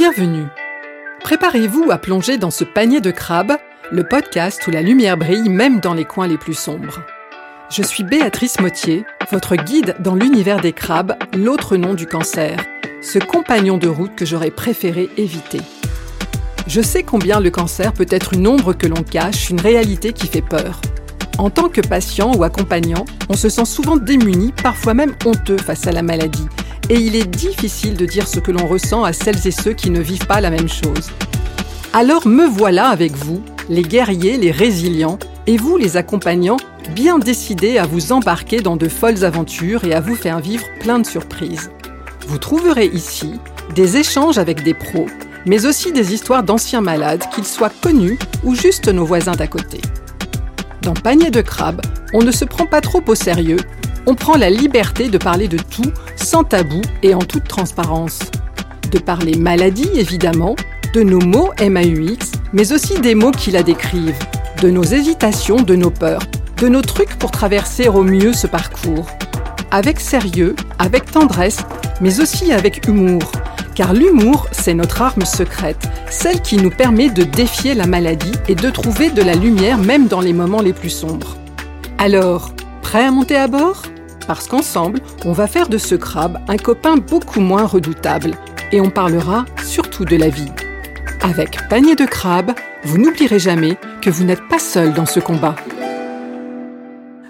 Bienvenue. Préparez-vous à plonger dans ce panier de crabes, le podcast où la lumière brille même dans les coins les plus sombres. Je suis Béatrice Mottier, votre guide dans l'univers des crabes, l'autre nom du cancer, ce compagnon de route que j'aurais préféré éviter. Je sais combien le cancer peut être une ombre que l'on cache, une réalité qui fait peur. En tant que patient ou accompagnant, on se sent souvent démuni, parfois même honteux face à la maladie, et il est difficile de dire ce que l'on ressent à celles et ceux qui ne vivent pas la même chose. Alors me voilà avec vous, les guerriers, les résilients, et vous les accompagnants, bien décidés à vous embarquer dans de folles aventures et à vous faire vivre plein de surprises. Vous trouverez ici des échanges avec des pros, mais aussi des histoires d'anciens malades, qu'ils soient connus ou juste nos voisins d'à côté. Dans Panier de crabe, on ne se prend pas trop au sérieux on prend la liberté de parler de tout sans tabou et en toute transparence. De parler maladie, évidemment, de nos mots MAUX, mais aussi des mots qui la décrivent, de nos hésitations, de nos peurs, de nos trucs pour traverser au mieux ce parcours. Avec sérieux, avec tendresse, mais aussi avec humour. Car l'humour, c'est notre arme secrète, celle qui nous permet de défier la maladie et de trouver de la lumière même dans les moments les plus sombres. Alors, prêt à monter à bord? Parce qu'ensemble, on va faire de ce crabe un copain beaucoup moins redoutable et on parlera surtout de la vie. Avec Panier de crabe, vous n'oublierez jamais que vous n'êtes pas seul dans ce combat.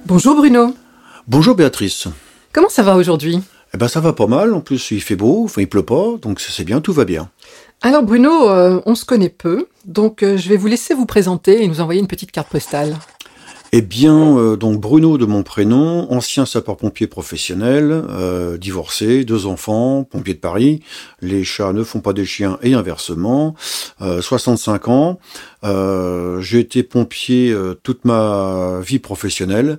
Bonjour Bruno. Bonjour Béatrice. Comment ça va aujourd'hui? Eh ben ça va pas mal, en plus il fait beau, enfin il pleut pas, donc c'est bien, tout va bien. Alors Bruno, euh, on se connaît peu, donc euh, je vais vous laisser vous présenter et nous envoyer une petite carte postale. Eh bien, euh, donc Bruno de mon prénom, ancien sapeur-pompier professionnel, euh, divorcé, deux enfants, pompier de Paris. Les chats ne font pas des chiens et inversement. 65 euh. J'ai été pompier toute ma vie professionnelle.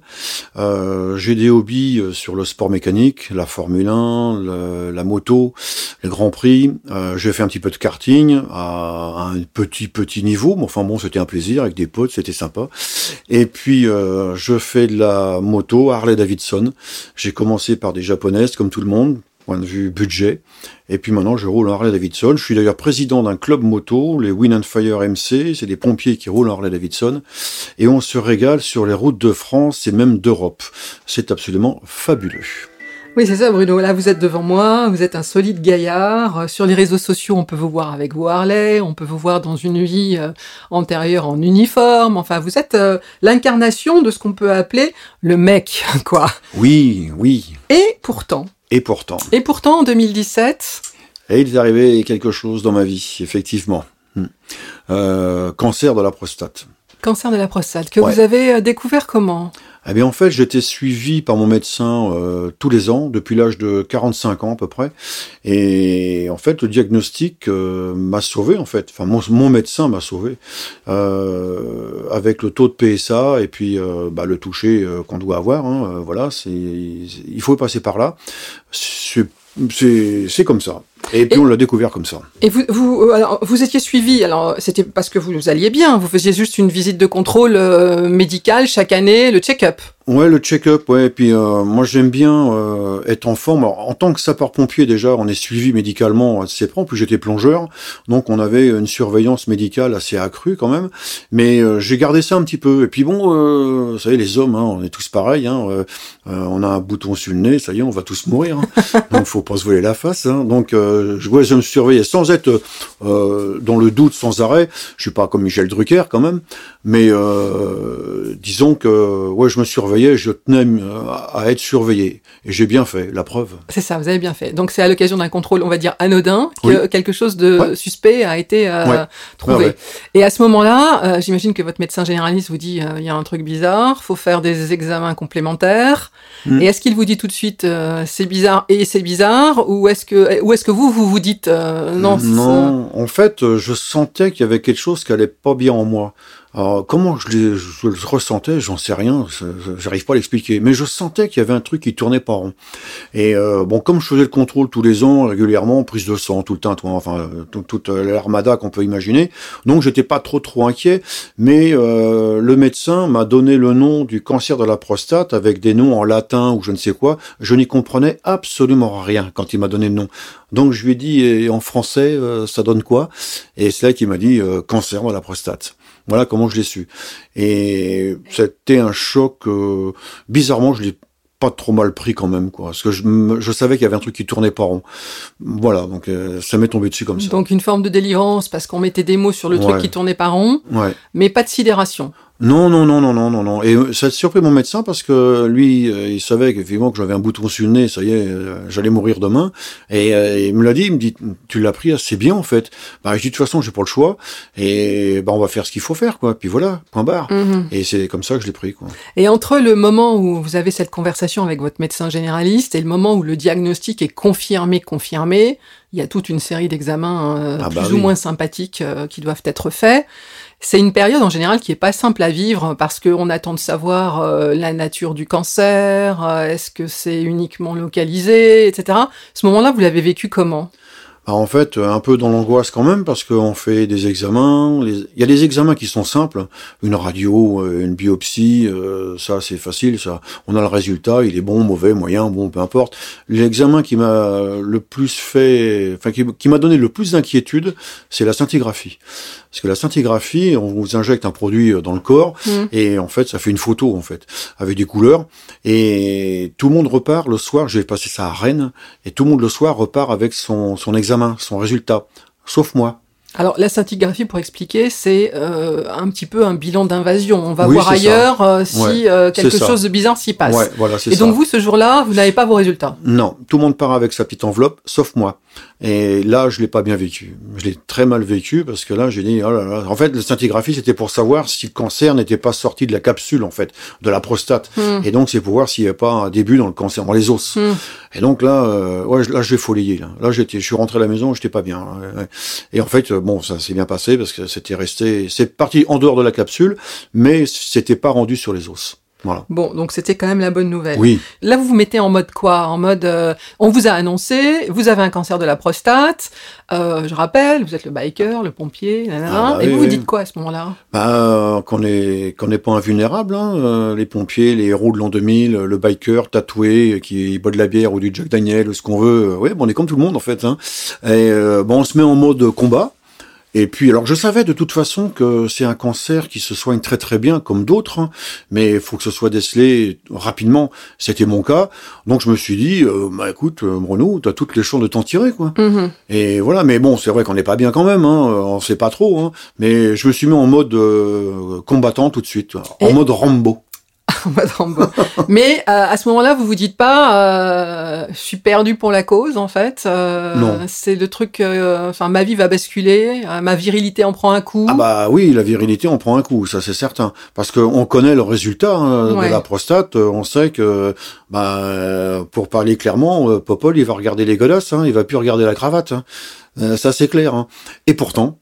J'ai des hobbies sur le sport mécanique, la Formule 1, la moto, les grands prix. J'ai fait un petit peu de karting à un petit petit niveau, mais enfin bon, c'était un plaisir avec des potes, c'était sympa. Et puis euh, je fais de la moto Harley Davidson. J'ai commencé par des japonaises comme tout le monde, point de vue budget. Et puis maintenant, je roule en Harley Davidson. Je suis d'ailleurs président d'un club moto, les Win and Fire MC. C'est des pompiers qui roulent en Harley Davidson. Et on se régale sur les routes de France et même d'Europe. C'est absolument fabuleux. Oui, c'est ça, Bruno. Là, vous êtes devant moi, vous êtes un solide gaillard. Euh, sur les réseaux sociaux, on peut vous voir avec vos Harley, on peut vous voir dans une vie euh, antérieure en uniforme. Enfin, vous êtes euh, l'incarnation de ce qu'on peut appeler le mec, quoi. Oui, oui. Et pourtant. Et pourtant. Et pourtant, en 2017. Et il est arrivé quelque chose dans ma vie, effectivement. Hmm. cancer de la prostate. Cancer de la prostate, que vous avez découvert comment? Eh bien, en fait, j'étais suivi par mon médecin euh, tous les ans, depuis l'âge de 45 ans à peu près. Et en fait, le diagnostic euh, m'a sauvé, en fait. Enfin, mon, médecin m'a sauvé. Euh, avec le taux de PSA et puis bah, le toucher qu'on doit avoir. Hein, voilà, c'est il faut passer par là. C'est comme ça. Et puis on l'a découvert comme ça. Et vous, vous, euh, alors, vous étiez suivi, alors c'était parce que vous alliez bien, vous faisiez juste une visite de contrôle euh, médical chaque année, le check-up. Ouais, le check-up, ouais. Et puis euh, moi j'aime bien euh, être en forme. en tant que sapeur-pompier déjà, on est suivi médicalement assez près. Plus j'étais plongeur, donc on avait une surveillance médicale assez accrue quand même. Mais euh, j'ai gardé ça un petit peu. Et puis bon, vous savez les hommes, hein, on est tous pareils. Hein, on a un bouton sur le nez, ça y est, on va tous mourir. Hein. donc faut pas se voler la face. Hein. Donc je, ouais, je me surveillais sans être dans le doute sans arrêt. Je suis pas comme Michel Drucker quand même, mais disons que ouais, je me surveillais je tenais euh, à être surveillé. Et j'ai bien fait, la preuve. C'est ça, vous avez bien fait. Donc c'est à l'occasion d'un contrôle, on va dire anodin, que quelque chose de suspect a été euh, trouvé. Et à ce moment-là, euh, j'imagine que votre médecin généraliste vous dit il y a un truc bizarre, faut faire des examens complémentaires. Hmm. Et est-ce qu'il vous dit tout de suite c'est bizarre et c'est bizarre, ou est-ce que ou est-ce que vous vous vous dites non Non, en fait, je sentais qu'il y avait quelque chose qui allait pas bien en moi. Alors, comment je, je le ressentais, j'en sais rien, j'arrive pas à l'expliquer. Mais je sentais qu'il y avait un truc qui tournait pas rond. Et euh, bon, comme je faisais le contrôle tous les ans, régulièrement, prise de sang tout le temps, tout- enfin euh, tout- toute l'armada qu'on peut imaginer, donc j'étais pas trop trop inquiet. Mais euh, le médecin m'a donné le nom du cancer de la prostate avec des noms en latin ou je ne sais quoi. Je n'y comprenais absolument rien quand il m'a donné le nom. Donc je lui ai dit et en français, euh, ça donne quoi? Et c'est là qu'il m'a dit euh, cancer de la prostate. Voilà comment je l'ai su. Et c'était un choc. euh, bizarrement, je l'ai pas trop mal pris quand même, quoi. Parce que je, je savais qu'il y avait un truc qui tournait pas rond. Voilà, donc euh, ça m'est tombé dessus comme ça. Donc une forme de délivrance parce qu'on mettait des mots sur le truc qui tournait pas rond, Ouais. mais pas de sidération. Non, non, non, non, non, non, non. Et euh, ça a surpris mon médecin parce que lui, euh, il savait qu'effectivement que j'avais un bouton sur le nez, ça y est, euh, j'allais mourir demain. Et euh, il me l'a dit, il me dit, tu l'as pris assez bien en fait. Bah, je dis de toute façon, j'ai pas le choix. Et bah, on va faire ce qu'il faut faire, quoi. Puis voilà, point barre. Mhm. Et c'est comme ça que je l'ai pris, quoi. Et entre le moment où vous avez cette conversation avec votre médecin généraliste et le moment où le diagnostic est confirmé, confirmé, il y a toute une série d'examens euh, Ah plus bah ou oui. moins sympathiques euh, qui doivent être faits. C'est une période en général qui est pas simple à vivre parce qu'on attend de savoir euh, la nature du cancer, euh, est-ce que c'est uniquement localisé, etc. Ce moment-là, vous l'avez vécu comment? Bah, en fait, un peu dans l'angoisse quand même, parce qu'on fait des examens. les- Il y a des examens qui sont simples, une radio, euh, une biopsie, euh, ça c'est facile, ça. On a le résultat, il est bon, mauvais, moyen, bon, peu importe. L'examen qui m'a le plus fait, enfin qui, qui m'a donné le plus d'inquiétude, c'est la scintigraphie. Parce que la scintigraphie, on vous injecte un produit dans le corps, Mhm. et en fait, ça fait une photo en fait, avec des couleurs. Et tout le monde repart le soir. J'ai passé ça à Rennes, et tout le monde le soir repart avec son son examen, son résultat, sauf moi. Alors la scintigraphie, pour expliquer, c'est euh, un petit peu un bilan d'invasion. On va Oui, voir ailleurs euh, si Ouais, euh, quelque chose de bizarre s'y passe. Ouais, voilà, Et ça. donc vous, ce jour-là, vous n'avez pas vos résultats. Non, tout le monde part avec sa petite enveloppe, sauf moi. Et là, je l'ai pas bien vécu. Je l'ai très mal vécu parce que là, j'ai dit, oh là là. En fait, la scintigraphie, c'était pour savoir si le cancer n'était pas sorti de la capsule, en fait, de la prostate. Hmm. Et donc, c'est pour voir s'il n'y avait pas un début dans le cancer, dans les os. Hmm. Et donc là, euh, ouais, là, j'ai folayé. Là, là j'étais, je suis rentré à la maison, j'étais pas bien. ouais. Et en fait, euh, bon, ça s'est bien passé parce que c'était resté, c'est parti en dehors de la capsule, mais c'était pas rendu sur les os. Voilà. Bon, donc c'était quand même la bonne nouvelle. Oui. Là, vous vous mettez en mode quoi? En mode, euh, on vous a annoncé, vous avez un cancer de la prostate. Euh, je rappelle, vous êtes le biker, le pompier, nanana. Ah bah et oui, vous vous oui. dites quoi à ce moment-là? Bah, euh, qu'on est qu'on n'est pas invulnérable, hein, les pompiers, les héros de l'an 2000, le biker tatoué qui boit de la bière ou du Jack Daniel ou ce qu'on veut. ouais, bon, on est comme tout le monde en fait. Hein. Et euh, bon, on se met en mode combat. Et puis, alors, je savais de toute façon que c'est un cancer qui se soigne très très bien, comme d'autres, hein, mais il faut que ce soit décelé rapidement. C'était mon cas, donc je me suis dit, euh, bah écoute, euh, Bruno, t'as toutes les chances de t'en tirer, quoi. Mhm. Et voilà, mais bon, c'est vrai qu'on n'est pas bien quand même, hein, on sait pas trop, hein, mais je me suis mis en mode euh, combattant tout de suite, en Et- mode Rambo. En Rambo. Mais euh, à ce moment-là, vous vous dites pas, euh, je suis perdu pour la cause, en fait. Euh, Non. C'est le truc, euh, enfin, ma vie va basculer, ma virilité en prend un coup. Ah bah oui, la virilité, on prend un coup, ça c'est certain, parce qu'on connaît le résultat hein, Ouais. de la prostate, on sait que, bah, pour parler clairement, Popol, il va regarder les godasses, hein, il va plus regarder la cravate, hein. Ça c'est clair. Hein. Et pourtant,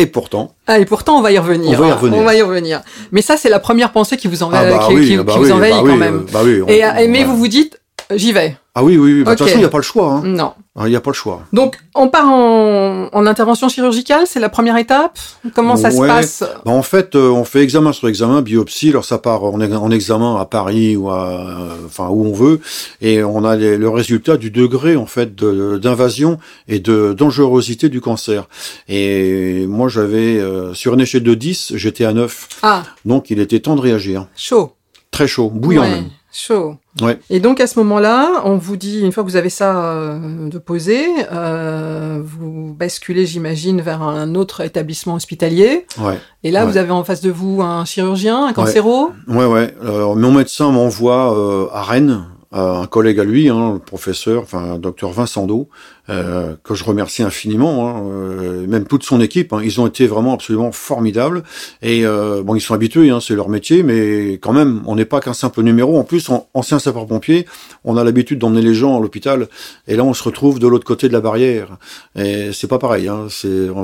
et pourtant, Ah, et pourtant, on va y revenir. On va y hein. revenir. On va y revenir. Mais ça, c'est la première pensée qui vous, enva- ah bah qui, oui, qui- ah bah qui oui, vous envahit bah quand oui, même. euh, bah on- Et, euh, mais ouais. vous vous dites, j'y vais. Ah oui, oui, oui. bah, De toute façon, il n'y a pas le choix. hein. Non. Ah, Il n'y a pas le choix. Donc, on part en, en intervention chirurgicale, c'est la première étape? Comment ça se passe? Bah, en fait, euh, on fait examen sur examen, biopsie. Alors ça part en, en examen à Paris ou à, euh, enfin où on veut, et on a les- le résultat du degré en fait d'invasion et de dangerosité du cancer. Et moi, j'avais euh, sur une échelle de 10, j'étais à 9. Ah, Donc il était temps de réagir. chaud. Très chaud, bouillant Ouais, même. Chaud. Ouais. Et donc à ce moment-là, on vous dit, une fois que vous avez ça euh, de posé, euh, vous basculez, j'imagine, vers un autre établissement hospitalier. Ouais. Et là, Ouais. vous avez en face de vous un chirurgien, un cancéro? Ouais, ouais. Alors, mon médecin m'envoie euh, à Rennes, à un collègue à lui, hein, le professeur, enfin, docteur Vincent Do, euh, que je remercie infiniment, hein, euh, même toute son équipe. Hein, ils ont été vraiment absolument formidables. Et euh, bon, ils sont habitués, hein, c'est leur métier, mais quand même, on n'est pas qu'un simple numéro. En plus, en, ancien sapeur-pompier, on a l'habitude d'emmener les gens à l'hôpital, et là, on se retrouve de l'autre côté de la barrière. Et c'est pas pareil. Hein,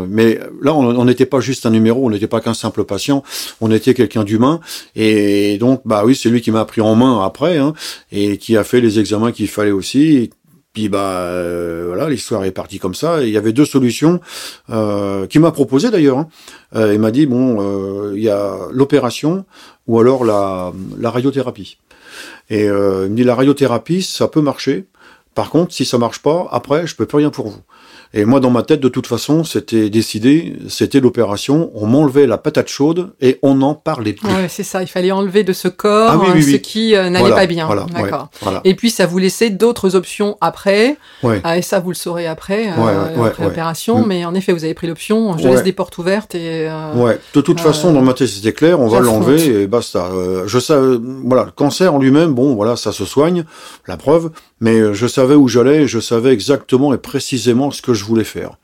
mais là, on n'était pas juste un numéro, on n'était pas qu'un simple patient, on était quelqu'un d'humain. Et donc, bah oui, c'est lui qui m'a pris en main après, hein, et qui a fait les examens qu'il fallait aussi puis bah euh, voilà, l'histoire est partie comme ça. il y avait deux solutions euh, qu'il m'a proposé d'ailleurs. Hein. Euh, il m'a dit bon, euh, il y a l'opération ou alors la, radiothérapie. Et il me dit la radiothérapie, ça peut marcher. Par contre, si ça marche pas, après, je peux plus rien pour vous. Et moi, dans ma tête, de toute façon, c'était décidé, c'était l'opération. On m'enlevait la patate chaude et on n'en parlait plus. Ouais, c'est ça. Il fallait enlever de ce corps ah euh, ce qui euh, n'allait pas bien. D'accord. Et puis, ça vous laissait d'autres options après. Ah, et ça, vous le saurez après, euh, après l'opération. Mais en effet, vous avez pris l'option. Je laisse des portes ouvertes et. ouais. De toute façon, dans ma tête, c'était clair. On va l'enlever et basta. je sais, voilà, le cancer en lui-même, bon, voilà, ça se soigne. La preuve. Mais je savais où j'allais. Je savais exactement et précisément ce que je voulais faire.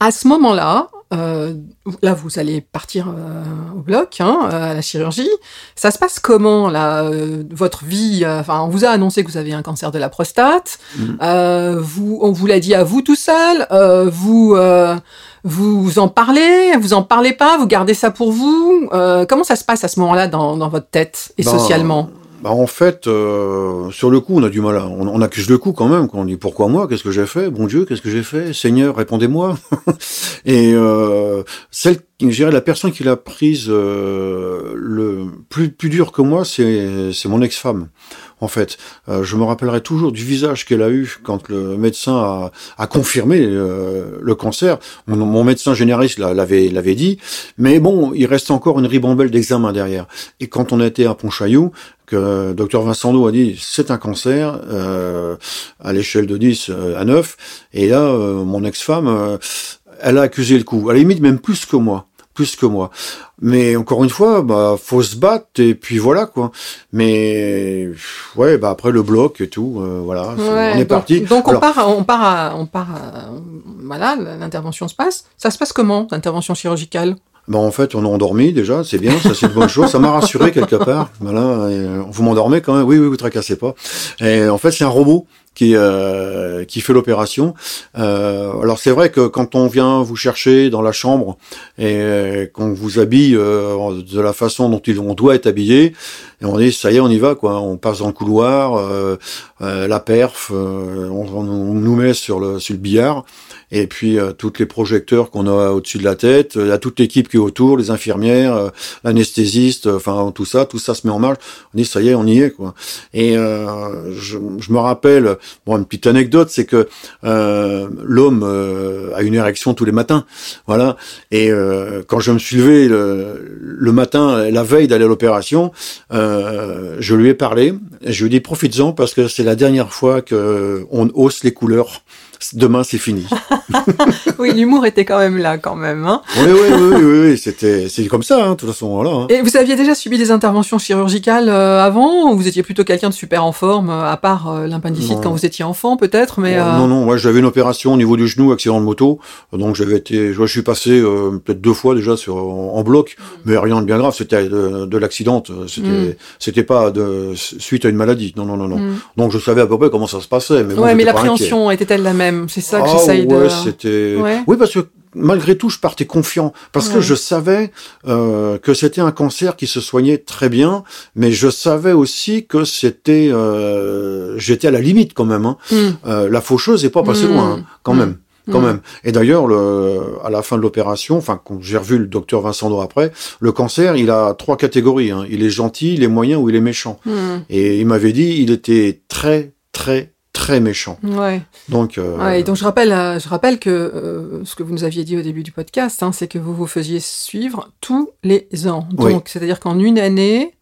À ce moment-là, euh, là, vous allez partir euh, au bloc, hein, euh, à la chirurgie. Ça se passe comment, là, votre vie Enfin, on vous a annoncé que vous avez un cancer de la prostate. Mm. vous, on vous l'a dit à vous tout seul. vous, vous en parlez Vous en parlez pas Vous gardez ça pour vous Comment ça se passe à ce moment-là dans, votre tête et ben, socialement? Bah en fait, euh, sur le coup, on a du mal à, on, accuse le coup quand même. Quand on dit pourquoi moi, qu'est-ce que j'ai fait, bon Dieu, qu'est-ce que j'ai fait, Seigneur, répondez-moi. et euh, celle, je dirais, la personne qui l'a prise euh, le plus dur que moi, c'est c'est mon ex-femme en fait. Euh, je me rappellerai toujours du visage qu'elle a eu quand le médecin a, a confirmé le cancer. Mon, médecin généraliste l'avait l'avait dit, mais bon, il reste encore une ribambelle d'examen derrière. Et quand on a été à Pontchaillou, que docteur Vincent a dit c'est un cancer euh, à l'échelle de 10 à 9, et là, mon ex-femme, elle a accusé le coup, à la limite même plus que moi plus que moi. Mais encore une fois, bah faut se battre et puis voilà quoi. Mais ouais, bah après le bloc et tout, euh, voilà, on est parti. Donc on part, on part, on part, voilà, l'intervention se passe. Ça se passe comment l'intervention chirurgicale? Bon, en fait, on a endormi déjà, c'est bien, ça c'est une bonne chose. Ça m'a rassuré quelque part. Voilà, euh, vous m'endormez quand même. Oui, oui, vous tracassez pas. Et en fait, c'est un robot qui euh, qui fait l'opération. Euh, alors c'est vrai que quand on vient vous chercher dans la chambre et euh, qu'on vous habille euh, de la façon dont on doit être habillé, et on dit ça y est on y va quoi, on passe dans le couloir, euh, la perf, on, on, nous met sur le sur le billard et puis euh, tous les projecteurs qu'on a au-dessus de la tête, y a toute l'équipe qui est autour, les infirmières, euh, l'anesthésiste, enfin tout ça, tout ça se met en marche. On dit ça y est, on y est quoi. Et euh, je, je, me rappelle, bon une petite anecdote, c'est que euh, l'homme a une érection tous les matins, voilà. Et quand je me suis levé le, le matin, la veille d'aller à l'opération, je lui ai parlé. Et je lui ai dit profites-en parce que c'est la dernière fois que on hausse les couleurs demain c'est fini. oui, l'humour était quand même là, quand même. Hein oui, oui, oui, oui, oui c'était, c'est comme ça, hein, de toute façon. Voilà, hein. Et vous aviez déjà subi des interventions chirurgicales euh, avant ou vous étiez plutôt quelqu'un de super en forme, euh, à part euh, l'appendicite quand vous étiez enfant, peut-être mais Non, non, moi j'avais une opération au niveau du genou, accident de moto, donc j'avais été, je suis passé peut-être deux fois déjà sur en, bloc, mais rien de bien grave. C'était de, l'accident, c'était, mm. c'était pas de suite à une maladie. Non, non, non, non. Mm. Donc je savais à peu près comment ça se passait. Mais ouais, mais l'appréhension était-elle la même c'est ça que ah j'essaye de. c'était. Oui, parce que malgré tout, je partais confiant parce que je savais euh, que c'était un cancer qui se soignait très bien, mais je savais aussi que c'était, euh, j'étais à la limite quand même. Hein. Hmm. Euh, la faucheuse est pas passée hmm. loin, hein, quand hmm. même. Quand même. Et d'ailleurs, à la fin de l'opération, enfin, quand j'ai revu le docteur Vincent Do après, le cancer, il a trois catégories. Hein. Il est gentil, il est moyen ou il est méchant. Et il m'avait dit, il était très, très, très méchant. Ouais. Donc, euh... ouais, donc je rappelle, euh, je rappelle que euh, ce que vous nous aviez dit au début du podcast, hein, c'est que vous vous faisiez suivre tous les ans. Donc, c'est-à-dire qu'en une année,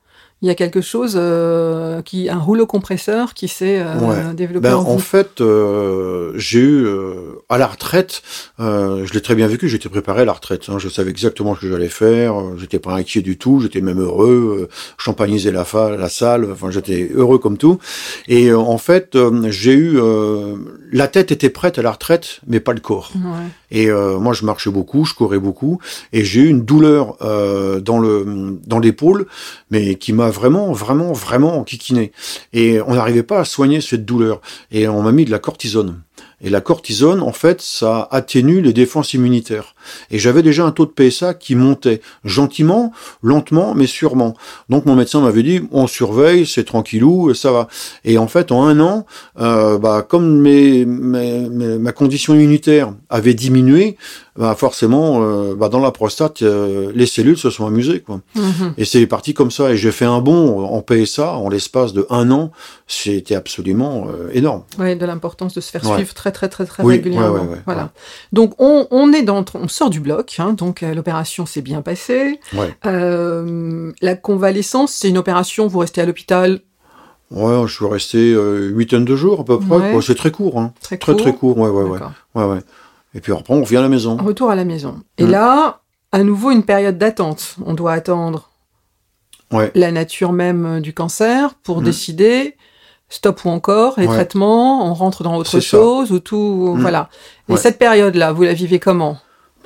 il y a quelque chose euh, qui un rouleau compresseur qui s'est euh, développé ben, en, fait euh, j'ai eu euh, à la retraite je l'ai très bien vécu j'étais préparé à la retraite hein, je savais exactement ce que j'allais faire j'étais pas inquiet du tout j'étais même heureux champagnisais la, la salle enfin j'étais heureux comme tout. Et en fait j'ai eu la tête était prête à la retraite, mais pas le corps. Et euh, moi, je marchais beaucoup, je courais beaucoup, et j'ai eu une douleur euh, dans le dans l'épaule, mais qui m'a vraiment, vraiment, vraiment enquiquiné. Et on n'arrivait pas à soigner cette douleur. Et on m'a mis de la cortisone. Et la cortisone, en fait, ça atténue les défenses immunitaires. Et j'avais déjà un taux de PSA qui montait gentiment, lentement, mais sûrement. Donc mon médecin m'avait dit, on surveille, c'est tranquillou, ça va. Et en fait, en un an, euh, bah, comme ma condition immunitaire avait diminué, bah forcément, euh, bah dans la prostate, euh, les cellules se sont amusées. Quoi. Mhm. Et c'est parti comme ça. Et j'ai fait un bond en PSA en l'espace de un an. C'était absolument euh, énorme. Oui, de l'importance de se faire suivre très très très très régulièrement. voilà. Donc on, on, est dans, on sort du bloc. Hein, donc l'opération s'est bien passée. la convalescence, c'est une opération. Vous restez à l'hôpital? Ouais, je suis resté euh, huitaine de jours à peu près. c'est très court, hein. Très, très, très court. Ouais, ouais, ouais. ouais, ouais. Et puis après, on revient à la maison. Retour à la maison. Et mm. là, à nouveau, une période d'attente. On doit attendre la nature même du cancer pour mm. décider stop ou encore les traitements, on rentre dans autre chose ou tout. Mm. Voilà. Et cette période-là, vous la vivez comment?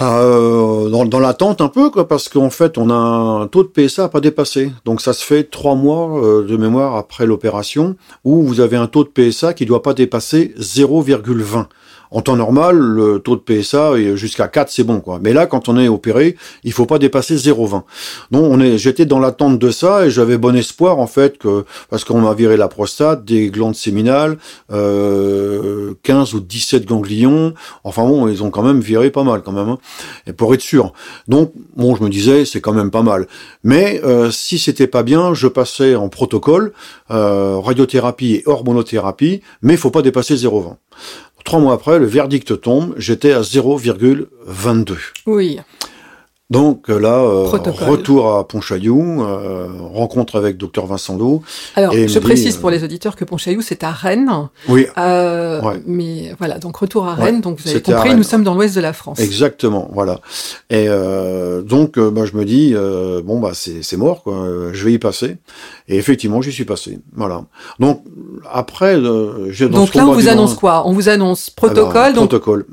Euh, dans, dans l'attente un peu, quoi, parce qu'en fait, on a un taux de PSA à pas dépassé. Donc, ça se fait trois mois euh, de mémoire après l'opération, où vous avez un taux de PSA qui doit pas dépasser 0,20. En temps normal, le taux de PSA est jusqu'à 4, c'est bon, quoi. Mais là, quand on est opéré, il faut pas dépasser 0,20. Donc, on est, j'étais dans l'attente de ça et j'avais bon espoir, en fait, que, parce qu'on m'a viré la prostate, des glandes séminales, euh, 15 ou 17 ganglions. Enfin bon, ils ont quand même viré pas mal, quand même, hein, et pour être sûr. Donc, bon, je me disais, c'est quand même pas mal. Mais, euh, si c'était pas bien, je passais en protocole, euh, radiothérapie et hormonothérapie, mais il faut pas dépasser 0,20. Trois mois après, le verdict tombe, j'étais à 0,22. Oui. Donc euh, là, euh, retour à Pontchaillou, euh, rencontre avec docteur Vincent Lou. Alors, je précise pour les auditeurs que Pontchaillou, c'est à Rennes. Oui. Mais voilà, donc retour à Rennes. Donc vous avez compris, nous sommes dans l'ouest de la France. Exactement, voilà. Et donc, bah, je me dis, bon bah c'est mort, quoi. Je vais y passer. Et effectivement, j'y suis passé. Voilà. Donc après, j'ai donc là, on vous annonce quoi? On vous annonce protocole. donc... Protocole.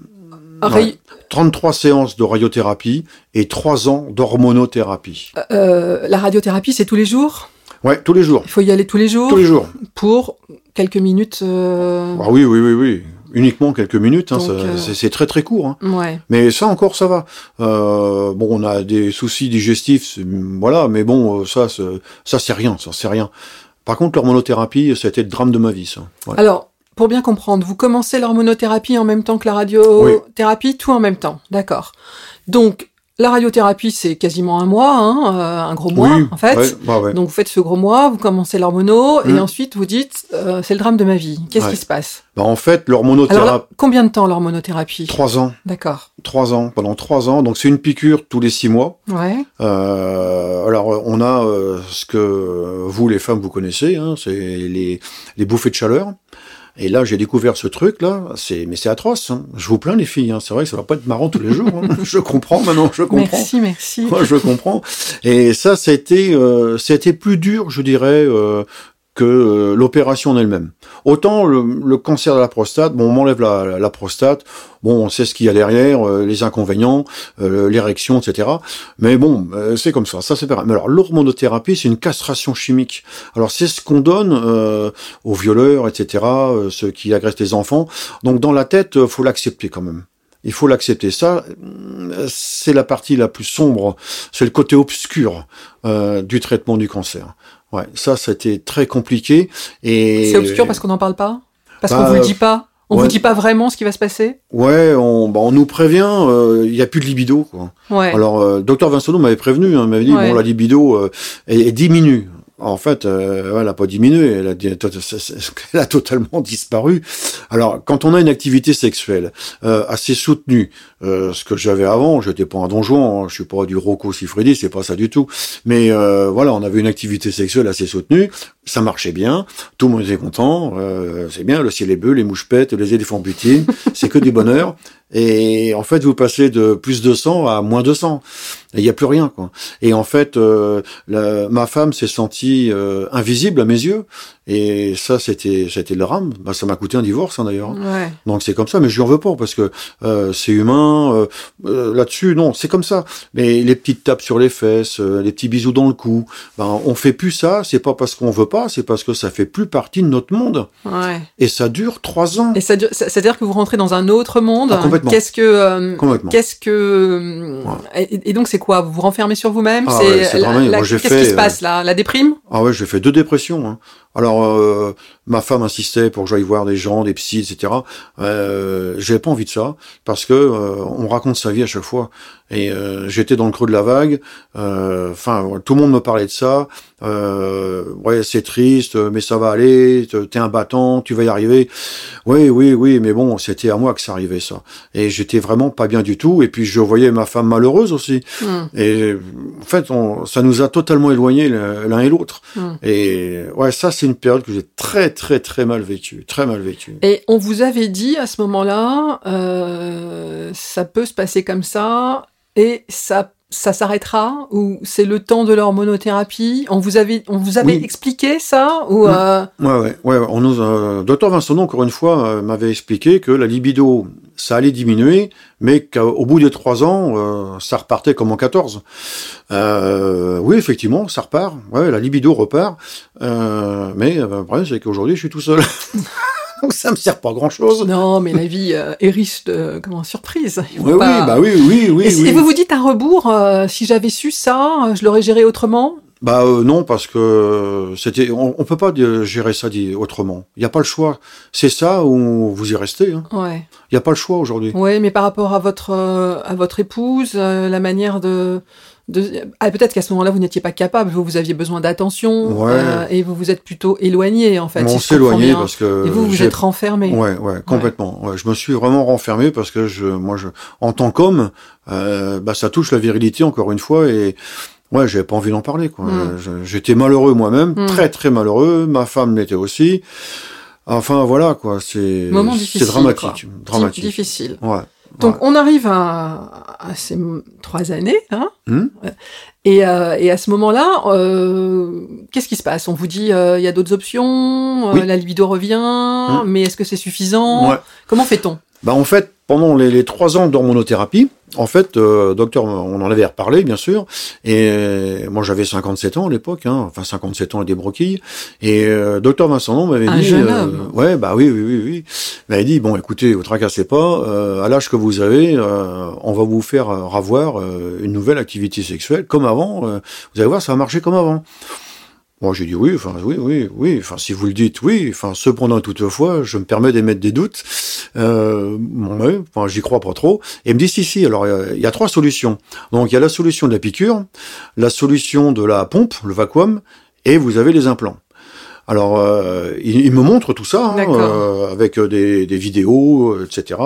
33 séances de radiothérapie et 3 ans d'hormonothérapie. Euh, euh, la radiothérapie, c'est tous les jours? Ouais, tous les jours. Il faut y aller tous les jours Tous les jours. Pour quelques minutes euh... ah Oui, oui, oui, oui. Uniquement quelques minutes, hein, euh, c'est très très court. Hein. Ouais. Mais ça encore, ça va. Euh, bon, on a des soucis digestifs, voilà, mais bon, ça, ça c'est rien, ça c'est rien. Par contre, l'hormonothérapie, ça a été le drame de ma vie, ça. Alors, pour bien comprendre, vous commencez l'hormonothérapie en même temps que la radiothérapie, tout en même temps, d'accord. Donc, la radiothérapie, c'est quasiment un mois, hein, euh, un gros mois en fait. Donc vous faites ce gros mois, vous commencez l'hormono, et mmh. ensuite vous dites, euh, c'est le drame de ma vie. Qu'est-ce qui se passe? Bah, En fait, l'hormonothérapie... combien de temps l'hormonothérapie? Trois ans. D'accord. Trois ans, pendant trois ans. Donc c'est une piqûre tous les six mois. Ouais. Euh, alors on a ce que vous, les femmes, vous connaissez, hein, c'est les, les bouffées de chaleur. Et là, j'ai découvert ce truc-là. C'est, mais c'est atroce. Hein. Je vous plains, les filles. Hein. C'est vrai que ça va pas être marrant tous les jours. Hein. je comprends maintenant. Je comprends. Merci, merci. Moi, je comprends. Et ça, ça a été, euh, ça a été plus dur, je dirais, euh, que euh, l'opération en elle-même. Autant le, cancer de la prostate, bon, on m'enlève la, la, prostate, bon, on sait ce qu'il y a derrière, euh, les inconvénients, euh, l'érection, etc. Mais bon, c'est comme ça, ça c'est pareil. Mais alors l'hormonothérapie, c'est une castration chimique. Alors c'est ce qu'on donne aux violeurs, etc., ceux qui agressent les enfants. Donc dans la tête, faut l'accepter quand même. Il faut l'accepter. Ça, c'est la partie la plus sombre, c'est le côté obscur du traitement du cancer. Ouais, ça, c'était très compliqué. Et c'est obscur parce qu'on n'en parle pas, parce qu'on bah, vous dit pas? On vous dit pas vraiment ce qui va se passer? Ouais, on, bah, on nous prévient, euh, il y a plus de libido. Quoi. Ouais. Alors, euh, docteur Vincent m'avait prévenu, hein, m'avait dit, bon, la libido, euh, elle, diminue. En fait, euh, elle n'a pas diminué, elle a, totalement disparu. Alors, quand on a une activité sexuelle euh, assez soutenue, euh, ce que j'avais avant, j'étais pas un donjon, hein, je suis pas du Rocco Siffredi, c'est pas ça du tout. Mais euh, voilà, on avait une activité sexuelle assez soutenue. Ça marchait bien, tout le monde était content, euh, c'est bien, le ciel est bleu, les mouches pètent, les éléphants butinent, c'est que du bonheur. Et en fait, vous passez de plus de 100 à moins de 100. Il n'y a plus rien, quoi. Et en fait, euh, la, ma femme s'est sentie euh, invisible à mes yeux. Et ça, c'était, c'était le drame. Bah, ça m'a coûté un divorce, hein, d'ailleurs. Ouais. Donc c'est comme ça, mais je lui en veux pas parce que euh, c'est humain. euh, euh, Là-dessus, non, c'est comme ça. Mais les petites tapes sur les fesses, euh, les petits bisous dans le cou, ben on fait plus ça. C'est pas parce qu'on veut pas, c'est parce que ça fait plus partie de notre monde. Ouais. Et ça dure trois ans. Et ça, dure- c'est-à-dire que vous rentrez dans un autre monde. Ah, complètement. Qu'est-ce que, euh, Complètement. qu'est-ce que, et, et donc c'est quoi Vous vous renfermez sur vous-même Ah C'est ouais, Qu'est-ce qui se euh, passe là La déprime Ah ouais, j'ai fait deux dépressions. Hein. Alors, euh, ma femme insistait pour que j'aille voir des gens, des psys, etc. Euh, J'avais pas envie de ça parce que euh, on raconte sa vie à chaque fois. Et euh, j'étais dans le creux de la vague. Enfin, tout le monde me parlait de ça. Ouais, c'est triste, mais ça va aller. T'es un battant, tu vas y arriver. Oui, oui, oui, mais bon, c'était à moi que ça arrivait ça. Et j'étais vraiment pas bien du tout. Et puis je voyais ma femme malheureuse aussi. Hmm. Et en fait, on, ça nous a totalement éloignés l'un et l'autre. Hmm. Et ouais, ça, c'est une période que j'ai très, très, très mal vécue. Très mal vécue. Et on vous avait dit à ce moment-là, euh, ça peut se passer comme ça, et ça, ça s'arrêtera, ou c'est le temps de l'hormonothérapie? On vous avait, on vous avait Oui. expliqué ça, ou Oui. euh, Ouais, ouais, ouais. On nous, euh, Docteur Vincent, encore une fois, euh, m'avait expliqué que la libido, ça allait diminuer, mais qu'au bout des trois ans, euh, ça repartait comme en 14. Euh, oui, effectivement, ça repart. Ouais, la libido repart. Euh, mais le problème, c'est qu'aujourd'hui, je suis tout seul. Donc ça me sert pas à grand chose. non, mais la vie euh, est riche de, comment, surprise. Oui, pas- oui, bah oui, oui, oui. et, si- oui. et vous vous dites à rebours, euh, si j'avais su ça, euh, je l'aurais géré autrement? Bah euh, non parce que c'était on, on peut pas euh, gérer ça dit- autrement. Il y a pas le choix. C'est ça où vous y restez. hein. Ouais. Il y a pas le choix aujourd'hui. Oui, mais par rapport à votre euh, à votre épouse, euh, la manière de ah, peut-être qu'à ce moment-là vous n'étiez pas capable, vous vous aviez besoin d'attention Ouais. euh, et vous vous êtes plutôt éloigné en fait. on si s'éloignait bien. parce que et vous vous êtes renfermé. Ouais, ouais, complètement. Ouais, je me suis vraiment renfermé parce que je, moi, je, en tant qu'homme, euh, bah, ça touche la virilité encore une fois et ouais, j'avais pas envie d'en parler. Quoi. Mm. Je- J'étais malheureux moi-même, Mm. très très malheureux. Ma femme l'était aussi. Enfin voilà quoi, c'est dramatique, quoi. dramatique. Di- Difficile. Ouais. Donc on arrive à, à ces trois années, hein. Hmm. Et, euh, et à ce moment-là, euh, qu'est-ce qui se passe? On vous dit euh, il y a d'autres options, euh, Oui. la libido revient, mais est-ce que c'est suffisant? Ouais. Comment fait-on? Bah en fait, pendant les, les trois ans d'hormonothérapie, en fait, euh, docteur, on en avait reparlé bien sûr, et euh, moi j'avais 57 ans à l'époque, hein, enfin 57 ans et des broquilles, et euh, docteur Vincent m'avait dit, jeune homme. ouais, bah oui, oui, oui, oui, il m'avait dit, bon, écoutez, vous tracassez pas, euh, à l'âge que vous avez, euh, on va vous faire euh, avoir euh, une nouvelle activité sexuelle comme avant, euh, vous allez voir, ça va marcher comme avant. Moi, j'ai dit oui, enfin, oui, oui, oui, enfin, si vous le dites, oui, enfin, cependant, toutefois, je me permets d'émettre des doutes, euh, ouais, enfin, j'y crois pas trop, et il me dit, si, si, alors, il y a trois solutions. Donc, il y a la solution de la piqûre, la solution de la pompe, le vacuum, et vous avez les implants. Alors, euh, il, il me montre tout ça, hein, euh, avec des, des vidéos, etc.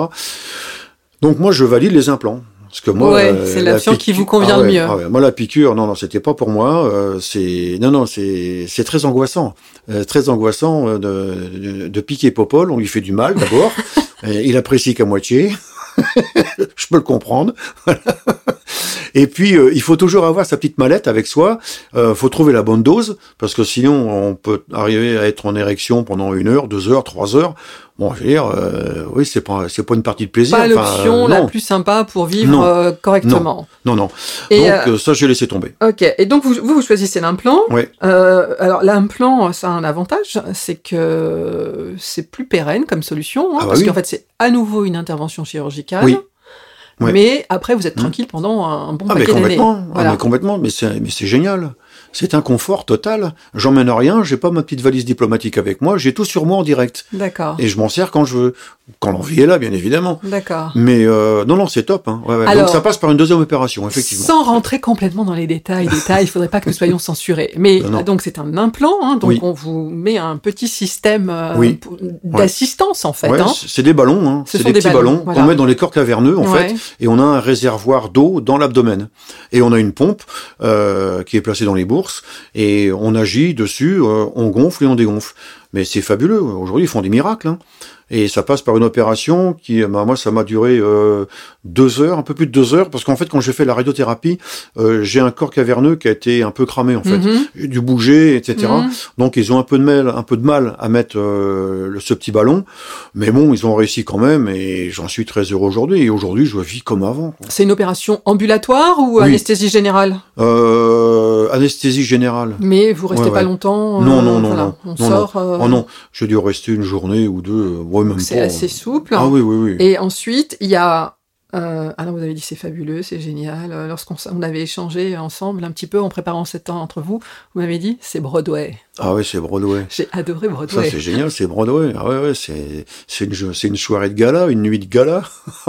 Donc, moi, je valide les implants. Parce que moi, Ouais, euh, c'est la l'option qui piqûre- vous convient ah le ouais, mieux. ah ouais, moi, la piqûre, non, non, c'était pas pour moi. euh, c'est non, non, c'est c'est très angoissant, euh, très angoissant euh, de, de, de piquer Popol. On lui fait du mal d'abord. Il apprécie qu'à moitié. Je peux le comprendre. Et puis, euh, il faut toujours avoir sa petite mallette avec soi. Euh, faut trouver la bonne dose, parce que sinon, on peut arriver à être en érection pendant une heure, deux heures, trois heures. Bon, je veux dire, euh, oui, c'est pas, c'est pas une partie de plaisir. Pas l'option euh, la plus sympa pour vivre euh, correctement. Non, non. Et, Donc, euh, ça, j'ai laissé tomber. Ok, et donc vous, vous, vous choisissez l'implant. Euh, alors l'implant, ça a un avantage, c'est que c'est plus pérenne comme solution, hein, Ah bah parce oui. qu'en fait c'est à nouveau une intervention chirurgicale. Oui. Ouais. Mais après vous êtes Hmm. tranquille pendant un bon Ah, paquet d'années. complètement. Ah, mais complètement. Mais c'est, mais c'est génial. C'est un confort total. J'emmène rien. J'ai pas ma petite valise diplomatique avec moi. J'ai tout sur moi en direct. D'accord. Et je m'en sers quand je veux. Quand l'envie est là, bien évidemment. D'accord. Mais euh, non, non, c'est top. Hein. Ouais, ouais. Alors- Donc ça passe par une deuxième opération, effectivement. Sans rentrer complètement dans les détails, détails, il faudrait pas que nous soyons censurés. Mais non. donc c'est un implant, hein, donc Oui. on vous met un petit système euh, Oui. d'assistance en fait. Hein. c'est- des ballons, hein. Ce c'est des, des petits ballons, voilà. qu'on met dans les corps caverneux en fait, et on a un réservoir d'eau dans l'abdomen, et on a une pompe euh, qui est placée dans les bourses. Et on agit dessus, euh, on gonfle et on dégonfle. Mais c'est fabuleux. Aujourd'hui, ils font des miracles. Hein. Et ça passe par une opération qui, bah, moi, ça m'a duré euh, deux heures, un peu plus de deux heures, parce qu'en fait, quand j'ai fait la radiothérapie, euh, j'ai un corps caverneux qui a été un peu cramé, en fait. Mhm. J'ai dû bouger, etc. Mhm. Donc, ils ont un peu de mal, un peu de mal à mettre euh, ce petit ballon. Mais bon, ils ont réussi quand même, et j'en suis très heureux aujourd'hui. Et aujourd'hui, je vis comme avant. C'est une opération ambulatoire ou Oui. anesthésie générale? Euh, anesthésie générale. Mais vous restez Ouais, pas ouais. longtemps. Non, euh, non, non, voilà, non. On Non, sort. euh, Oh non, j'ai dû rester une journée ou deux. euh, Ouais, même C'est assez souple. Ah oui, oui, oui. Et ensuite, il y a. Euh, ah non, vous avez dit c'est fabuleux, c'est génial. Euh, Lorsqu'on on avait échangé ensemble un petit peu en préparant cette temps entre vous, vous m'avez dit c'est Broadway. Ah oui, c'est Broadway. J'ai adoré Ça, Broadway. c'est génial, c'est Broadway. Ah ouais, ouais, c'est, c'est une, c'est une soirée de gala, une nuit de gala.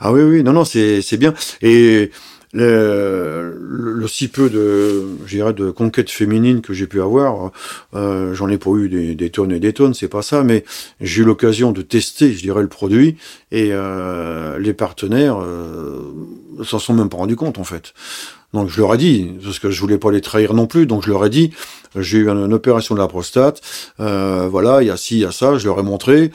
ah oui, oui, non, non, c'est, c'est bien. Et le, le, si peu de, dirais, de conquête féminine que j'ai pu avoir, euh, j'en ai pas eu des, des tonnes et des tonnes, c'est pas ça, mais j'ai eu l'occasion de tester, je dirais, le produit, et euh, les partenaires euh, s'en sont même pas rendus compte, en fait. Donc je leur ai dit, parce que je voulais pas les trahir non plus, donc je leur ai dit, j'ai eu une, une opération de la prostate, euh, voilà, il y a ci, il y a ça, je leur ai montré,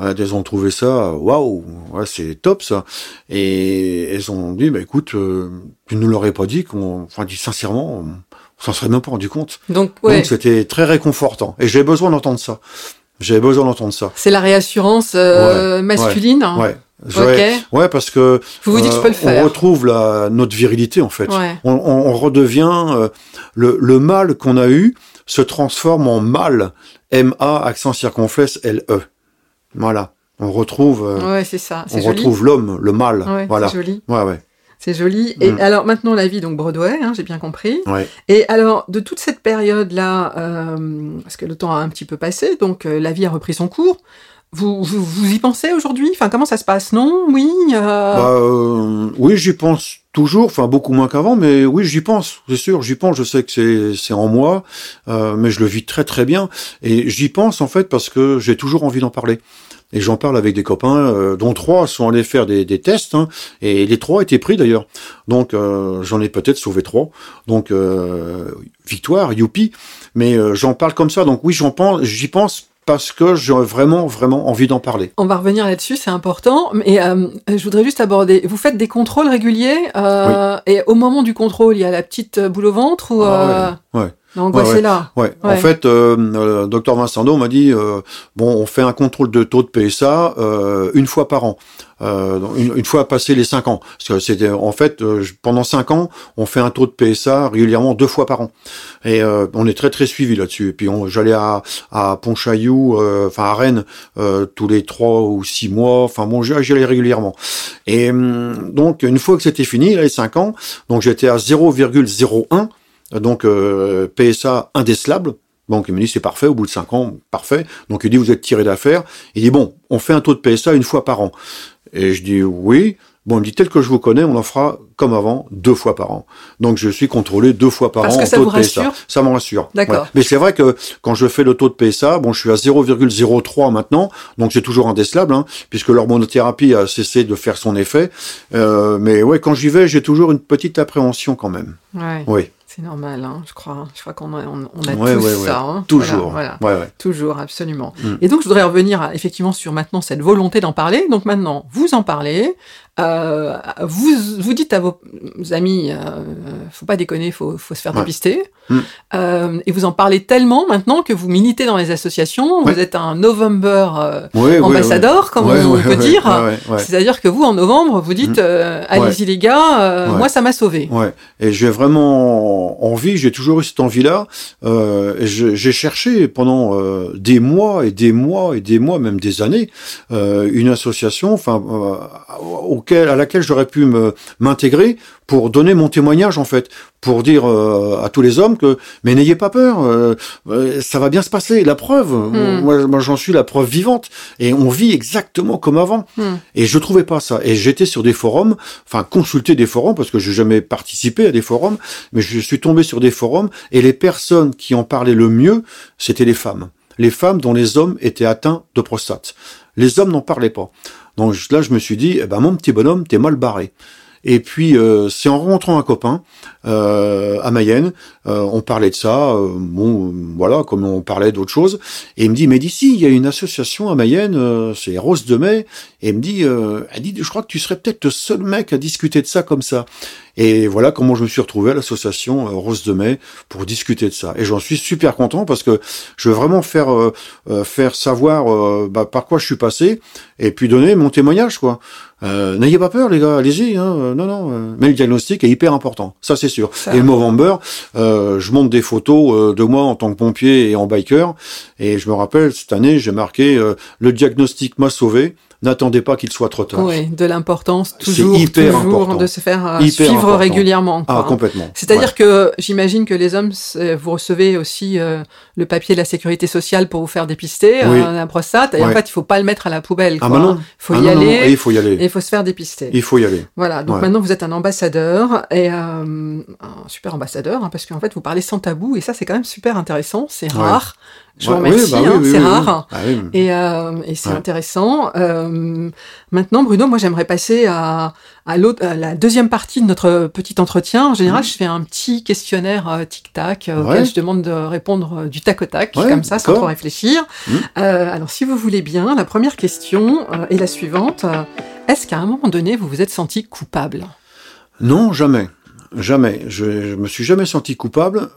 elles ont trouvé ça, waouh, ouais, c'est top ça, et elles ont dit, bah écoute, euh, tu ne l'aurais pas dit, qu'on, enfin dit sincèrement, on, on s'en serait même pas rendu compte. Donc, ouais, Donc c'était très réconfortant, et j'avais besoin d'entendre ça, j'avais besoin d'entendre ça. c'est la réassurance euh, Ouais, masculine. hein. Ouais. Ok. Ouais, parce que Vous vous dites, euh, je peux le faire. on retrouve la, notre virilité en fait. Ouais. On, on- on redevient euh, le, le mal qu'on a eu se transforme en mal. M A accent circonflexe L E. Voilà. On retrouve euh, Ouais, c'est ça. on joli. retrouve l'homme, le. Ouais, voilà. c'est joli. Ouais ouais. C'est joli. Et Mm. alors maintenant la vie donc Broadway, hein, j'ai bien compris. Ouais. Et alors de toute cette période là, parce que le temps a un petit peu passé, donc euh, la vie a repris son cours. Vous, vous, vous y pensez aujourd'hui? Enfin comment ça se passe? Non? Oui euh, Bah, euh, oui, j'y pense toujours, enfin beaucoup moins qu'avant, mais oui, j'y pense, c'est sûr, j'y pense, je sais que c'est en moi, euh, mais je le vis très très bien, et j'y pense en fait parce que j'ai toujours envie d'en parler. Et j'en parle avec des copains, euh, dont trois sont allés faire des, des tests, hein, et les trois étaient pris d'ailleurs. Donc euh, j'en ai peut-être sauvé trois. Donc euh, victoire, youpi. Mais j'en parle comme ça. Donc oui, j'en pense, j'y pense parce que j'ai vraiment vraiment envie d'en parler. On va revenir là-dessus, c'est important. Mais euh, je voudrais juste aborder. Vous faites des contrôles réguliers euh, et au moment du contrôle, il y a la petite boule au ventre ou Ah ouais, ouais. L'angoisse Ouais, ouais. est là. Ouais. En fait, euh, euh, docteur Vincendo m'a dit euh, bon, on fait un contrôle de taux de PSA euh, une fois par an, euh, une, une fois passé les cinq ans. Parce que c'était en fait euh, pendant cinq ans, on fait un taux de PSA régulièrement deux fois par an, et euh, on est très très suivi là-dessus. Et puis on- j'allais à à Pontchaillou, euh, enfin à Rennes, euh, tous les trois ou six mois. Enfin bon, j'y j'y allais régulièrement. Et hum, donc une fois que c'était fini, là, les cinq ans, donc j'étais à 0,01 donc euh, PSA indécelable. Donc il me dit c'est parfait, au bout de 5 ans, parfait. Donc il dit vous êtes tiré d'affaire. Il dit bon, on fait un taux de PSA une fois par an. Et je dis oui. Bon, il me dit tel que je vous connais, on en fera comme avant, deux fois par an. Donc je suis contrôlé deux fois par Parce an que en ça taux vous de PSA. rassure? Ça me rassure. D'accord. Mais c'est vrai que quand je fais le taux de PSA, bon, je suis à 0,03 maintenant, donc c'est toujours indécelable, hein, puisque l'hormonothérapie a cessé de faire son effet. Euh, mais ouais, quand j'y vais, j'ai toujours une petite appréhension quand même. Ouais. Oui. C'est normal, hein, je crois. Je crois qu'on a, on, on a Ouais, tous ouais, ouais. ça. hein. Toujours. Voilà, voilà. Ouais, ouais. Toujours, absolument. Mm. Et donc, je voudrais revenir à, effectivement sur maintenant cette volonté d'en parler. Donc maintenant, vous en parlez. Euh, vous, vous dites à vos amis, euh, faut pas déconner, faut, faut se faire Ouais. dépister. Mm. Euh, et vous en parlez tellement maintenant que vous militez dans les associations. Ouais. Vous êtes un November euh, ambassadeur, comme on peut dire. C'est-à-dire que vous, en novembre, vous dites, Mm. allez-y les gars, moi ça m'a sauvé. Ouais, et j'ai vraiment envie, j'ai toujours eu cette envie-là. J'ai cherché pendant des mois et des mois et des mois, même des années, une association, enfin, euh, auquel, à laquelle j'aurais pu m'intégrer pour donner mon témoignage en fait, pour dire euh, à tous les hommes que, mais n'ayez pas peur, euh, euh, ça va bien se passer. La preuve, Hmm. moi, moi j'en suis la preuve vivante, et on vit exactement comme avant. Hmm. Et je trouvais pas ça. Et j'étais sur des forums, enfin consulter des forums parce que j'ai jamais participé à des forums, mais je suis tombé sur des forums et les personnes qui en parlaient le mieux, c'était les femmes. Les femmes dont les hommes étaient atteints de prostate. Les hommes n'en parlaient pas. Donc là, je me suis dit, eh ben mon petit bonhomme, t'es mal barré. Et puis euh, c'est en rencontrant un copain euh, à Mayenne, euh, on parlait de ça, bon voilà, comme on parlait d'autres choses, et il me dit mais d'ici il y a une association à Mayenne, c'est Rose de Mai, et il me dit, dit je crois que tu serais peut-être le seul mec à discuter de ça comme ça. Et voilà comment je me suis retrouvé à l'association Rose de Mai pour discuter de ça. Et j'en suis super content parce que je veux vraiment faire faire savoir bah, par quoi je suis passé et puis donner mon témoignage quoi. Euh, N'ayez pas peur, les gars, allez-y. Hein. Euh, non, non. Euh, mais le diagnostic est hyper important, ça c'est sûr. Et le Movember, euh, je monte des photos euh, de moi en tant que pompier et en biker. Et je me rappelle cette année, j'ai marqué le diagnostic m'a sauvé n'attendez pas qu'il soit trop tard. Oui, de l'importance toujours, hyper toujours important. de se faire euh, suivre régulièrement. Ah, complètement. C'est-à-dire que j'imagine que les hommes, vous recevez aussi euh, le papier de la sécurité sociale pour vous faire dépister oui. euh, la prostate. Et en fait, il faut pas le mettre à la poubelle. Ah, quoi. Ah, non. Il faut y aller. il faut y aller. Et il faut se faire dépister. Il faut y aller. Voilà. Donc maintenant, vous êtes un ambassadeur et euh, un super ambassadeur hein, parce qu'en fait, vous parlez sans tabou et ça, c'est quand même super intéressant. C'est rare. Je vous remercie, bah hein, c'est rare et, euh, et c'est intéressant. Euh, maintenant, Bruno, moi j'aimerais passer à, à, à la deuxième partie de notre petit entretien. En général, mmh. je fais un petit questionnaire euh, tic-tac euh, auquel je demande de répondre euh, du tac au tac, comme ça, sans trop réfléchir. Mmh. alors, si vous voulez bien, la première question est la suivante. Est-ce qu'à un moment donné, vous vous êtes senti coupable? Non, jamais. Jamais. Je, je me suis jamais senti coupable.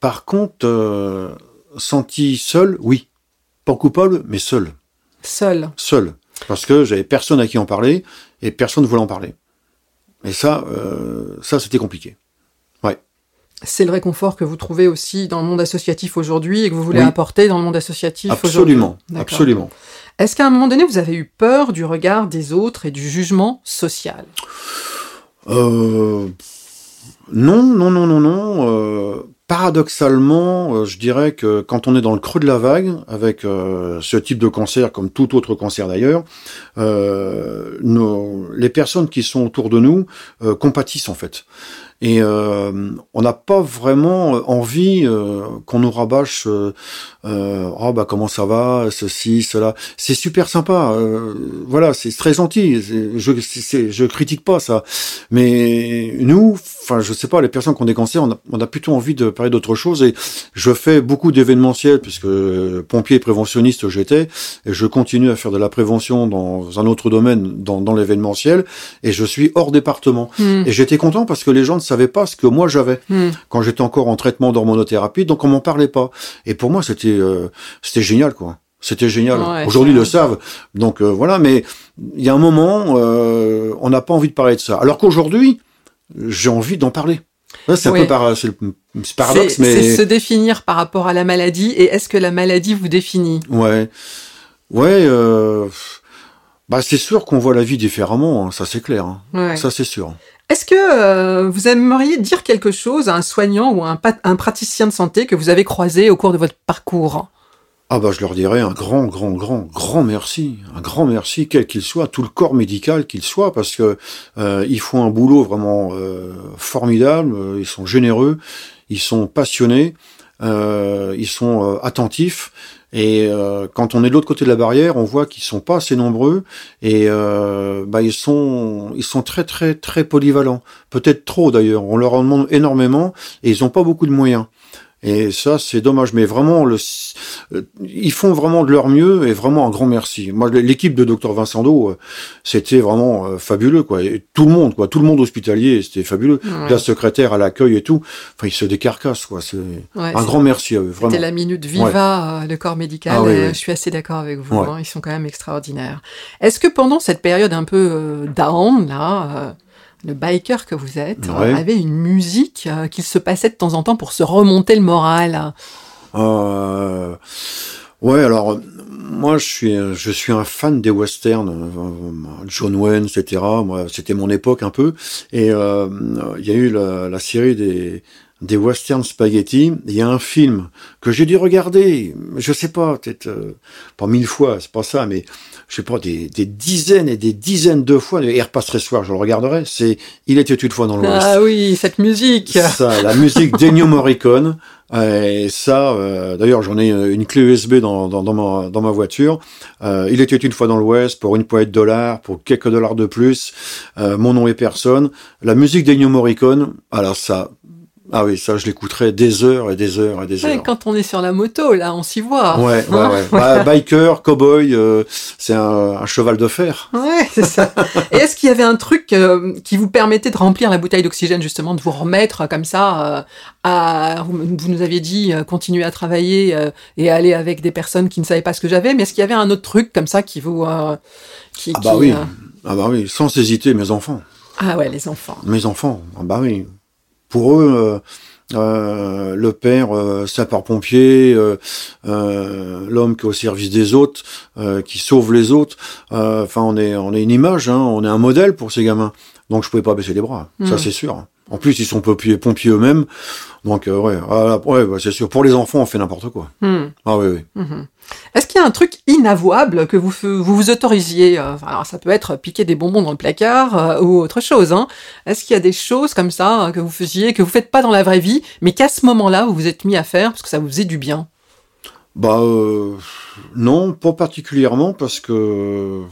par contre senti seul, oui. Pas coupable, mais seul. Seul. Seul. Parce que j'avais personne à qui en parler et personne ne voulait en parler. Et ça, euh, ça c'était compliqué. Ouais. C'est le réconfort que vous trouvez aussi dans le monde associatif aujourd'hui et que vous voulez apporter dans le monde associatif Absolument, absolument. Est-ce qu'à un moment donné, vous avez eu peur du regard des autres et du jugement social? Euh, Non, non, non, non, non. Euh, Paradoxalement, euh, je dirais que quand on est dans le creux de la vague, avec euh, ce type de cancer, comme tout autre cancer d'ailleurs, euh, les personnes qui sont autour de nous euh, compatissent en fait. Et euh, on n'a pas vraiment envie euh, qu'on nous rabâche oh bah comment ça va, ceci, cela? C'est super sympa. voilà, c'est très gentil. Je je critique pas ça. Mais nous, enfin je sais pas, les personnes qui ont des cancers, on a, on a plutôt envie de parler d'autre chose. Et je fais beaucoup d'événementiels puisque pompier et préventionniste j'étais, et je continue à faire de la prévention dans un autre domaine, dans, dans l'événementiel. Et je suis hors département. Hmm. Et j'étais content parce que les gens savais pas ce que moi j'avais hmm. quand j'étais encore en traitement d'hormonothérapie, donc on m'en parlait pas. Et pour moi, c'était euh, c'était génial, quoi. C'était génial. Aujourd'hui, ils le savent. Donc euh, voilà, mais il y a un moment, euh, on n'a pas envie de parler de ça. Alors qu'aujourd'hui, j'ai envie d'en parler. C'est un peu par, c'est paradoxe, mais c'est se définir par rapport à la maladie. Et est-ce que la maladie vous définit? Ouais, ouais. Euh... Bah, c'est sûr qu'on voit la vie différemment, hein, ça c'est clair. Hein. Ça c'est sûr. Est-ce que euh, vous aimeriez dire quelque chose à un soignant ou à un, un, praticien de santé que vous avez croisé au cours de votre parcours? Ah bah je leur dirais un grand, grand, grand, grand merci, un grand merci, quel qu'il soit, tout le corps médical qu'il soit, parce que euh, ils font un boulot vraiment euh, formidable, euh, ils sont généreux, ils sont passionnés, ils sont attentifs, et quand on est de l'autre côté de la barrière, on voit qu'ils sont pas assez nombreux et bah, ils sont ils sont très très très polyvalents. Peut-être trop d'ailleurs. On leur en demande énormément et ils ont pas beaucoup de moyens. Et ça, c'est dommage. Mais vraiment, le, euh, ils font vraiment de leur mieux et vraiment un grand merci. Moi, l'équipe de Dr Vincent Do, c'était vraiment euh, fabuleux, quoi. Et tout le monde, quoi. Tout le monde hospitalier, c'était fabuleux. La secrétaire à l'accueil et tout. Enfin, ils se décarcassent, quoi. C'est un grand merci à eux, vraiment. C'était la minute viva, euh, le corps médical. Ah je suis assez d'accord avec vous. Hein. Ils sont quand même extraordinaires. Est-ce que pendant cette période un peu down, là, le biker que vous êtes, avait une musique euh, qu'il se passait de temps en temps pour se remonter le moral euh, Ouais, alors moi je suis je suis un fan des westerns, euh, John Wayne, etc. Moi, c'était mon époque un peu. Et euh, il y a eu la, la série des des western spaghetti. Il y a un film que j'ai dû regarder, je sais pas, peut-être euh, pas mille fois, c'est pas ça, mais je sais pas, des, des, dizaines et des dizaines de fois. Et repasserait ce soir, je le regarderai. C'est Il était une fois dans l'Ouest. Ah oui, cette musique. Ça, la musique d'Ennio Morricone. Et ça, euh, d'ailleurs, j'en ai une clé USB dans, dans, dans, ma, dans ma voiture. Euh, il était une fois dans l'Ouest pour une de dollars, pour quelques dollars de plus. Euh, mon nom est personne. La musique d'Ennio Morricone, alors ça, ah oui, ça, je l'écouterai des heures et des heures et des heures. quand on est sur la moto, là, on s'y voit. Ouais, ouais, ouais. Bah, biker, cowboy, euh, c'est un, un, cheval de fer. Ouais, c'est ça. et est-ce qu'il y avait un truc euh, qui vous permettait de remplir la bouteille d'oxygène, justement, de vous remettre comme ça euh, à... Vous nous aviez dit continuer à travailler et aller avec des personnes qui ne savaient pas ce que j'avais, mais est-ce qu'il y avait un autre truc comme ça qui vous... Qui, ah bah oui, ah bah oui, sans hésiter, mes enfants. Ah ouais, les enfants. Mes enfants, ah bah oui pour eux, euh, euh, le père euh, sapeur-pompier, l'homme qui est au service des autres, qui sauve les autres. Enfin, on est on est une image, hein, on est un modèle pour ces gamins. Donc je pouvais pas baisser les bras, ça hmm. c'est sûr. En plus, ils sont pompiers, pompiers eux-mêmes. Donc, euh, ouais, ah, ouais bah, c'est sûr. Pour les enfants, on fait n'importe quoi. Hmm. Ah oui, oui. Mhm. Est-ce qu'il y a un truc inavouable que vous vous, vous autorisiez euh, Alors, ça peut être piquer des bonbons dans le placard euh, ou autre chose. Hein. Est-ce qu'il y a des choses comme ça que vous faisiez, que vous faites pas dans la vraie vie, mais qu'à ce moment-là, vous vous êtes mis à faire parce que ça vous faisait du bien? Bah, non, pas particulièrement parce que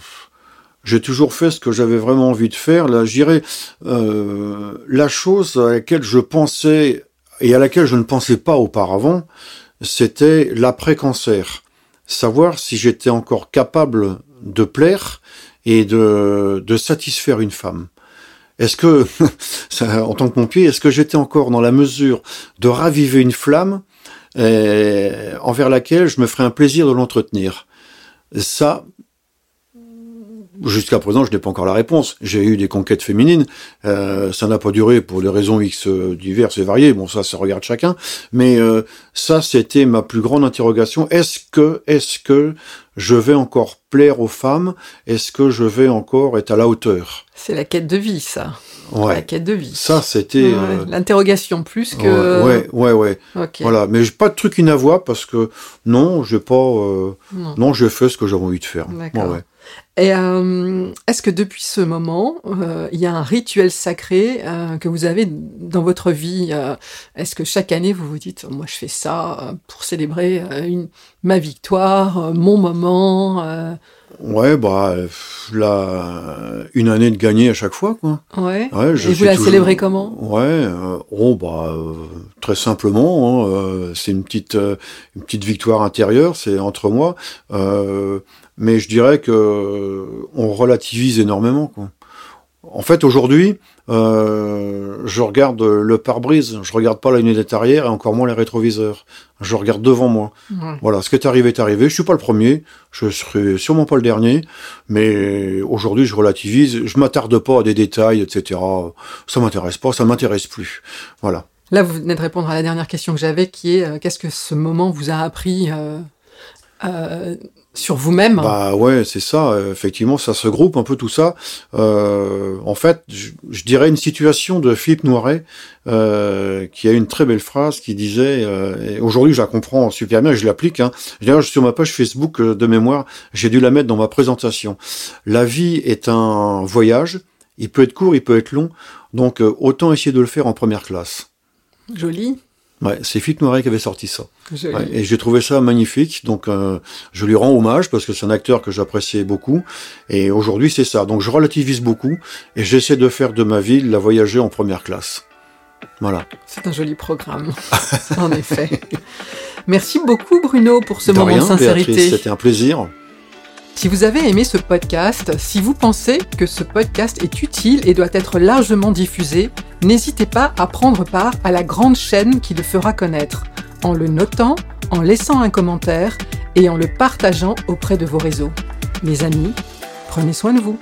j'ai toujours fait ce que j'avais vraiment envie de faire. Là, j'irais euh, la chose à laquelle je pensais et à laquelle je ne pensais pas auparavant, c'était l'après-cancer. Savoir si j'étais encore capable de plaire et de, de satisfaire une femme. Est-ce que, en tant que pompier, est-ce que j'étais encore dans la mesure de raviver une flamme euh, envers laquelle je me ferais un plaisir de l'entretenir? Ça, Jusqu'à présent, je n'ai pas encore la réponse. J'ai eu des conquêtes féminines. Euh, ça n'a pas duré pour des raisons X diverses et variées. Bon, ça, ça regarde chacun. Mais euh, ça, c'était ma plus grande interrogation. Est-ce que, est-ce que je vais encore plaire aux femmes? Est-ce que je vais encore être à la hauteur? C'est la quête de vie, ça. Ouais. La quête de vie. Ça, c'était euh, l'interrogation plus que. Ouais, ouais, ouais. Voilà, mais pas de truc inavouable parce que non, j'ai pas. Non. non, j'ai fait ce que j'avais envie de faire. D'accord. Ouais, et euh, est-ce que depuis ce moment, euh, il y a un rituel sacré euh, que vous avez dans votre vie Est-ce que chaque année vous vous dites, moi je fais ça pour célébrer une, ma victoire, mon moment Ouais, bah là, une année de gagner à chaque fois, quoi. Ouais. je Et vous la célébrez comment? Ouais, oh bah très simplement, hein, c'est une petite une petite victoire intérieure, c'est entre moi. Euh, mais je dirais que on relativise énormément. Quoi. En fait, aujourd'hui, euh, je regarde le pare-brise, je regarde pas la lunette arrière et encore moins les rétroviseurs. Je regarde devant moi. Voilà, ce qui est arrivé est arrivé. Je suis pas le premier, je serai sûrement pas le dernier, mais aujourd'hui, je relativise. Je m'attarde pas à des détails, etc. Ça m'intéresse pas, ça m'intéresse plus. Voilà. Là, vous venez de répondre à la dernière question que j'avais, qui est euh, qu'est-ce que ce moment vous a appris euh, euh sur vous-même. Bah ouais, c'est ça. Effectivement, ça se groupe un peu tout ça. Euh, en fait, je, dirais une situation de Philippe Noiret euh, qui a une très belle phrase qui disait. Euh, Aujourd'hui, je la comprends super bien, je l'applique. Hein. D'ailleurs, sur ma page Facebook euh, de mémoire, j'ai dû la mettre dans ma présentation. La vie est un voyage. Il peut être court, il peut être long. Donc, euh, autant essayer de le faire en première classe. Joli. Ouais, c'est Philippe Noiret qui avait sorti ça. et j'ai trouvé ça magnifique, donc euh, je lui rends hommage parce que c'est un acteur que j'appréciais beaucoup. Et aujourd'hui, c'est ça. Donc je relativise beaucoup et j'essaie de faire de ma ville la voyager en première classe. Voilà. C'est un joli programme, en effet. Merci beaucoup Bruno pour ce moment de sincérité. C'était un plaisir. Si vous avez aimé ce podcast, si vous pensez que ce podcast est utile et doit être largement diffusé, n'hésitez pas à prendre part à la grande chaîne qui le fera connaître, en le notant, en laissant un commentaire et en le partageant auprès de vos réseaux. Les amis, prenez soin de vous.